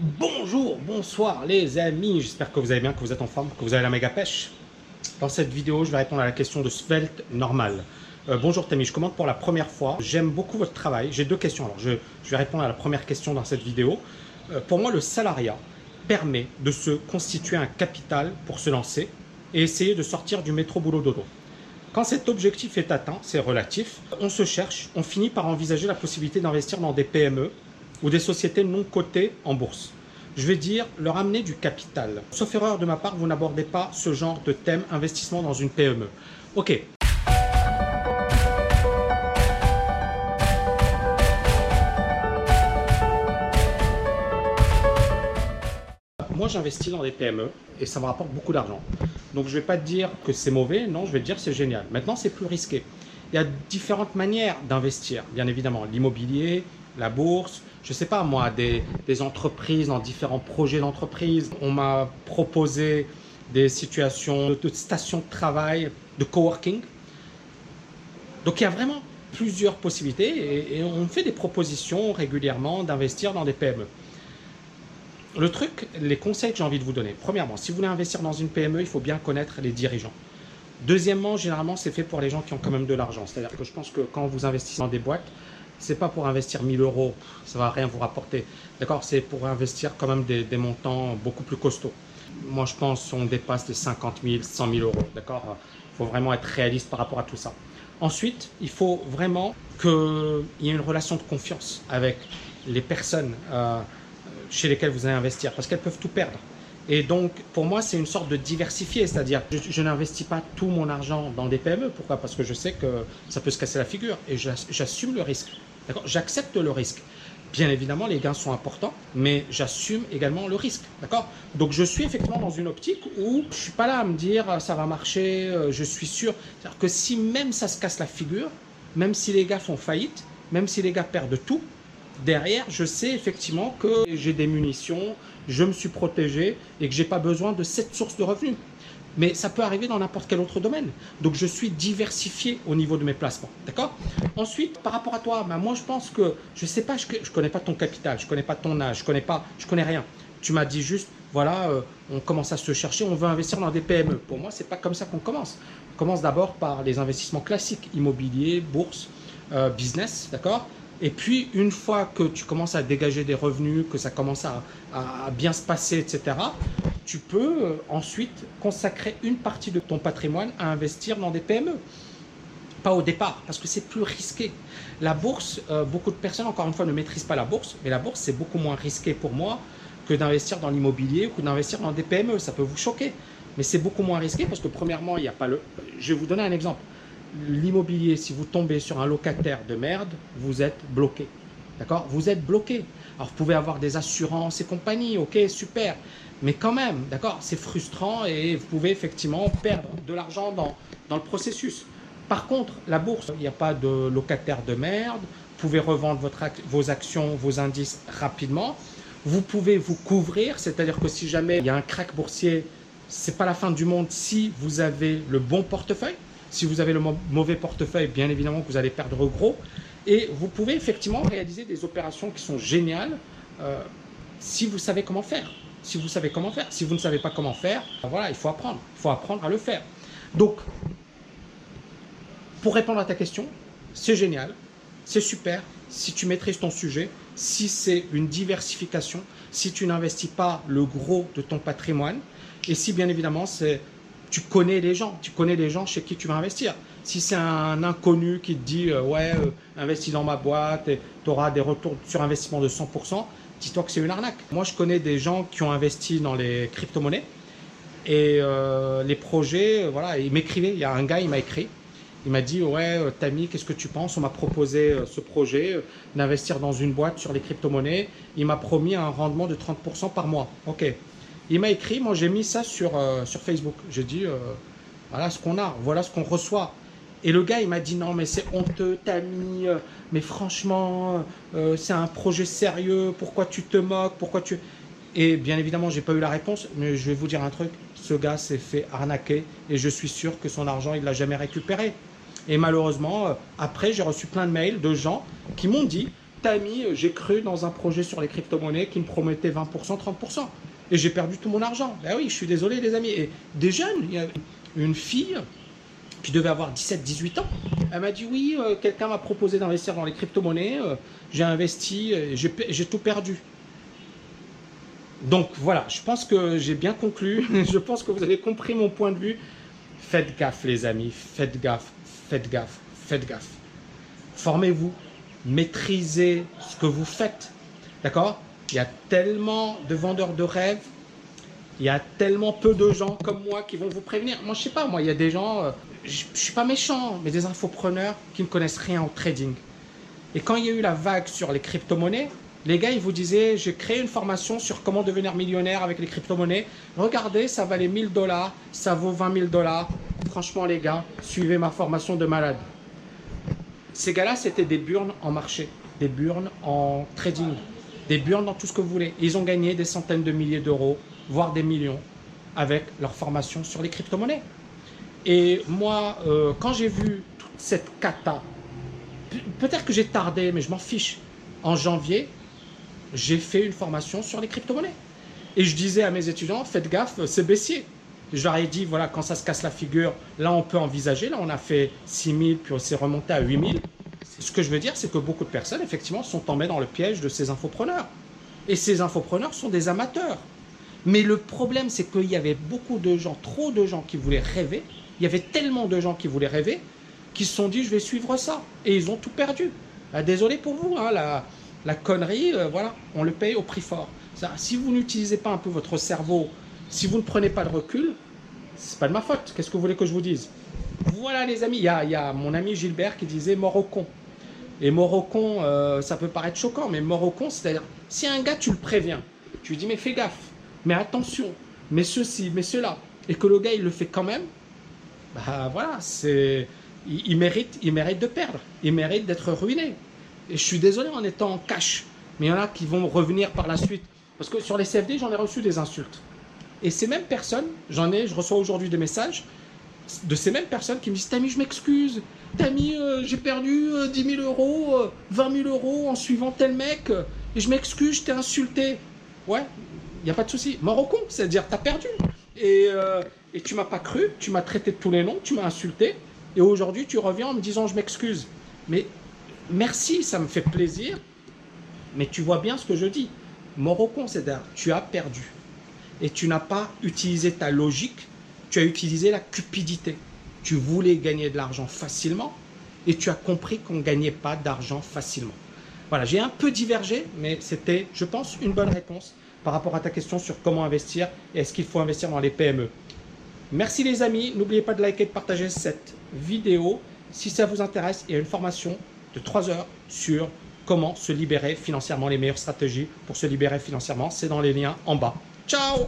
Bonjour, bonsoir les amis, j'espère que vous allez bien, que vous êtes en forme, que vous avez la méga pêche. Dans cette vidéo, je vais répondre à la question de Svelte normal. Euh, bonjour Tammy, je commente pour la première fois. J'aime beaucoup votre travail. J'ai deux questions. Alors, je, vais répondre à la première question dans cette vidéo. Euh, pour moi, le salariat permet de se constituer un capital pour se lancer et essayer de sortir du métro boulot dodo. Quand cet objectif est atteint, c'est relatif, on se cherche, on finit par envisager la possibilité d'investir dans des PME ou des sociétés non cotées en bourse. Je vais dire leur amener du capital. Sauf erreur de ma part, vous n'abordez pas ce genre de thème investissement dans une PME. Ok, moi j'investis dans des PME et ça me rapporte beaucoup d'argent. Donc je ne vais pas te dire que c'est mauvais, non, je vais te dire c'est génial. Maintenant, c'est plus risqué. Il y a différentes manières d'investir, bien évidemment. L'immobilier, la bourse, je sais pas moi, des, entreprises dans différents projets d'entreprise. On m'a proposé des situations de, stations de travail, de coworking. Donc il y a vraiment plusieurs possibilités et, et on fait des propositions régulièrement d'investir dans des PME. Le truc, les conseils que j'ai envie de vous donner. Premièrement, si vous voulez investir dans une PME, il faut bien connaître les dirigeants. Deuxièmement, généralement, c'est fait pour les gens qui ont quand même de l'argent. C'est-à-dire que je pense que quand vous investissez dans des boîtes, c'est pas pour investir 1000 euros, ça va rien vous rapporter. D'accord C'est pour investir quand même des, montants beaucoup plus costauds. Moi, je pense qu'on dépasse les 50 000, 100 000 euros. D'accord? Il faut vraiment être réaliste par rapport à tout ça. Ensuite, il faut vraiment qu'il y ait une relation de confiance avec les personnes. Euh, chez lesquelles vous allez investir, parce qu'elles peuvent tout perdre. Et donc, pour moi, c'est une sorte de diversifier, c'est-à-dire, je, n'investis pas tout mon argent dans des PME. Pourquoi? Parce que je sais que ça peut se casser la figure et j'assume le risque. J'accepte le risque. Bien évidemment, les gains sont importants, mais j'assume également le risque. D'accord? Donc, je suis effectivement dans une optique où je suis pas là à me dire ça va marcher, euh, je suis sûr. C'est-à-dire que si même ça se casse la figure, même si les gars font faillite, même si les gars perdent tout, derrière, je sais effectivement que j'ai des munitions, je me suis protégé et que j'ai pas besoin de cette source de revenus. Mais ça peut arriver dans n'importe quel autre domaine. Donc je suis diversifié au niveau de mes placements. D'accord? Ensuite, par rapport à toi, bah, moi je pense que je sais pas, je, connais pas ton capital, je connais pas ton âge, je connais pas, je connais rien. Tu m'as dit juste, voilà, euh, on commence à se chercher, on veut investir dans des PME. Pour moi, c'est pas comme ça qu'on commence. On commence d'abord par les investissements classiques, immobilier, bourse, euh, business, d'accord? Et puis, une fois que tu commences à dégager des revenus, que ça commence à, bien se passer, etc., tu peux euh, ensuite consacrer une partie de ton patrimoine à investir dans des PME. Pas au départ, parce que c'est plus risqué. La bourse, euh, beaucoup de personnes, encore une fois, ne maîtrisent pas la bourse, mais la bourse, c'est beaucoup moins risqué pour moi que d'investir dans l'immobilier ou que d'investir dans des PME. Ça peut vous choquer, mais c'est beaucoup moins risqué parce que, premièrement, il n'y a pas le. Je vais vous donner un exemple l'immobilier, si vous tombez sur un locataire de merde, vous êtes bloqué. D'accord? Vous êtes bloqué. Alors, vous pouvez avoir des assurances et compagnie, ok, super. Mais quand même, d'accord, c'est frustrant et vous pouvez effectivement perdre de l'argent dans, dans le processus. Par contre, la bourse, il n'y a pas de locataire de merde. Vous pouvez revendre votre, vos actions, vos indices rapidement. Vous pouvez vous couvrir, c'est-à-dire que si jamais il y a un crack boursier, c'est pas la fin du monde si vous avez le bon portefeuille. Si vous avez le mauvais portefeuille, bien évidemment que vous allez perdre gros. Et vous pouvez effectivement réaliser des opérations qui sont géniales euh, si vous savez comment faire. Si vous savez comment faire. Si vous ne savez pas comment faire, ben voilà, il faut apprendre. Il faut apprendre à le faire. Donc, pour répondre à ta question, c'est génial, c'est super si tu maîtrises ton sujet, si c'est une diversification, si tu n'investis pas le gros de ton patrimoine, et si bien évidemment c'est tu connais les gens, tu connais les gens chez qui tu vas investir. Si c'est un inconnu qui te dit euh, ouais, euh, investis dans ma boîte et tu auras des retours sur investissement de 100%, dis-toi que c'est une arnaque. Moi, je connais des gens qui ont investi dans les crypto-monnaies et euh, les projets, voilà, ils m'écrivaient. Il y a un gars, il m'a écrit. Il m'a dit ouais, Tammy, qu'est-ce que tu penses? On m'a proposé ce projet d'investir dans une boîte sur les crypto-monnaies. Il m'a promis un rendement de 30% par mois. Ok, il m'a écrit, moi j'ai mis ça sur, euh, Facebook. J'ai dit, euh, voilà ce qu'on a, voilà ce qu'on reçoit. Et le gars, il m'a dit, non, mais c'est honteux, t'as mis, euh, mais franchement, c'est un projet sérieux, pourquoi tu te moques, pourquoi tu... Et bien évidemment, j'ai pas eu la réponse, mais je vais vous dire un truc, ce gars s'est fait arnaquer et je suis sûr que son argent, il l'a jamais récupéré. Et malheureusement, après, j'ai reçu plein de mails de gens qui m'ont dit, Tami, j'ai cru dans un projet sur les crypto-monnaies qui me promettait 20%, 30%. Et j'ai perdu tout mon argent. Ben oui, je suis désolé, les amis. Et des jeunes, il y a une fille qui devait avoir 17, 18 ans. Elle m'a dit oui, euh, quelqu'un m'a proposé d'investir dans les crypto-monnaies. euh, j'ai investi, j'ai tout perdu. Donc voilà, je pense que j'ai bien conclu. je pense que vous avez compris mon point de vue. Faites gaffe, les amis. Faites gaffe, faites gaffe, faites gaffe. Formez-vous, maîtrisez ce que vous faites. D'accord? Il y a tellement de vendeurs de rêves. Il y a tellement peu de gens comme moi qui vont vous prévenir. Moi, je sais pas, moi, il y a des gens, euh, je je suis pas méchant, mais des infopreneurs qui ne connaissent rien au trading. Et quand il y a eu la vague sur les crypto-monnaies, les gars, ils vous disaient, j'ai créé une formation sur comment devenir millionnaire avec les crypto-monnaies. Regardez, ça valait 1000 dollars, ça vaut 20 000 dollars. Franchement, les gars, suivez ma formation de malade. Ces gars-là, c'était des burnes en marché, des burnes en trading, des burnes dans tout ce que vous voulez. Ils ont gagné des centaines de milliers d'euros, voire des millions, avec leur formation sur les crypto-monnaies. Et moi, euh, quand j'ai vu toute cette cata, pe- peut-être que j'ai tardé, mais je m'en fiche. En janvier, j'ai fait une formation sur les crypto-monnaies. Et je disais à mes étudiants, faites gaffe, c'est baissier. Je leur ai dit, voilà, quand ça se casse la figure, là, on peut envisager. Là, on a fait 6 000, puis on s'est remonté à 8 000. Ce que je veux dire, c'est que beaucoup de personnes, effectivement, sont tombées dans le piège de ces infopreneurs. Et ces infopreneurs sont des amateurs. Mais le problème, c'est qu'il y avait beaucoup de gens, trop de gens qui voulaient rêver. Il y avait tellement de gens qui voulaient rêver, qui se sont dit, je vais suivre ça. Et ils ont tout perdu. Ah, désolé pour vous, hein, la, connerie, euh, voilà, on le paye au prix fort. Si vous n'utilisez pas un peu votre cerveau, si vous ne prenez pas de recul, c'est pas de ma faute. Qu'est-ce que vous voulez que je vous dise? Voilà, les amis. Il y y a mon ami Gilbert qui disait mort au con. Et con, euh, ça peut paraître choquant, mais con, c'est-à-dire, si un gars, tu le préviens, tu lui dis, mais fais gaffe, mais attention, mais ceci, mais cela, et que le gars, il le fait quand même, bah voilà, c'est. Il, il mérite, il mérite de perdre, il mérite d'être ruiné. Et je suis désolé en étant en cash, mais il y en a qui vont revenir par la suite. Parce que sur les CFD, j'en ai reçu des insultes. Et ces mêmes personnes, j'en ai, je reçois aujourd'hui des messages de ces mêmes personnes qui me disent Tami, je m'excuse. Tami, euh, j'ai perdu euh, 10 000 euros, euh, 20 000 euros en suivant tel mec. euh, et je m'excuse, je t'ai insulté. Ouais, il n'y a pas de souci. Mort au con, c'est-à-dire t'as perdu. Et, euh, et tu m'as pas cru, tu m'as traité de tous les noms, tu m'as insulté. Et aujourd'hui, tu reviens en me disant je m'excuse. Mais merci, ça me fait plaisir. Mais tu vois bien ce que je dis. Mort au con, c'est-à-dire tu as perdu. Et tu n'as pas utilisé ta logique, tu as utilisé la cupidité. Tu voulais gagner de l'argent facilement et tu as compris qu'on ne gagnait pas d'argent facilement. Voilà, j'ai un peu divergé, mais c'était, je pense, une bonne réponse par rapport à ta question sur comment investir et est-ce qu'il faut investir dans les PME. Merci les amis, n'oubliez pas de liker et de partager cette vidéo. Si ça vous intéresse, il y a une formation de 3 heures sur comment se libérer financièrement, les meilleures stratégies pour se libérer financièrement. C'est dans les liens en bas. Ciao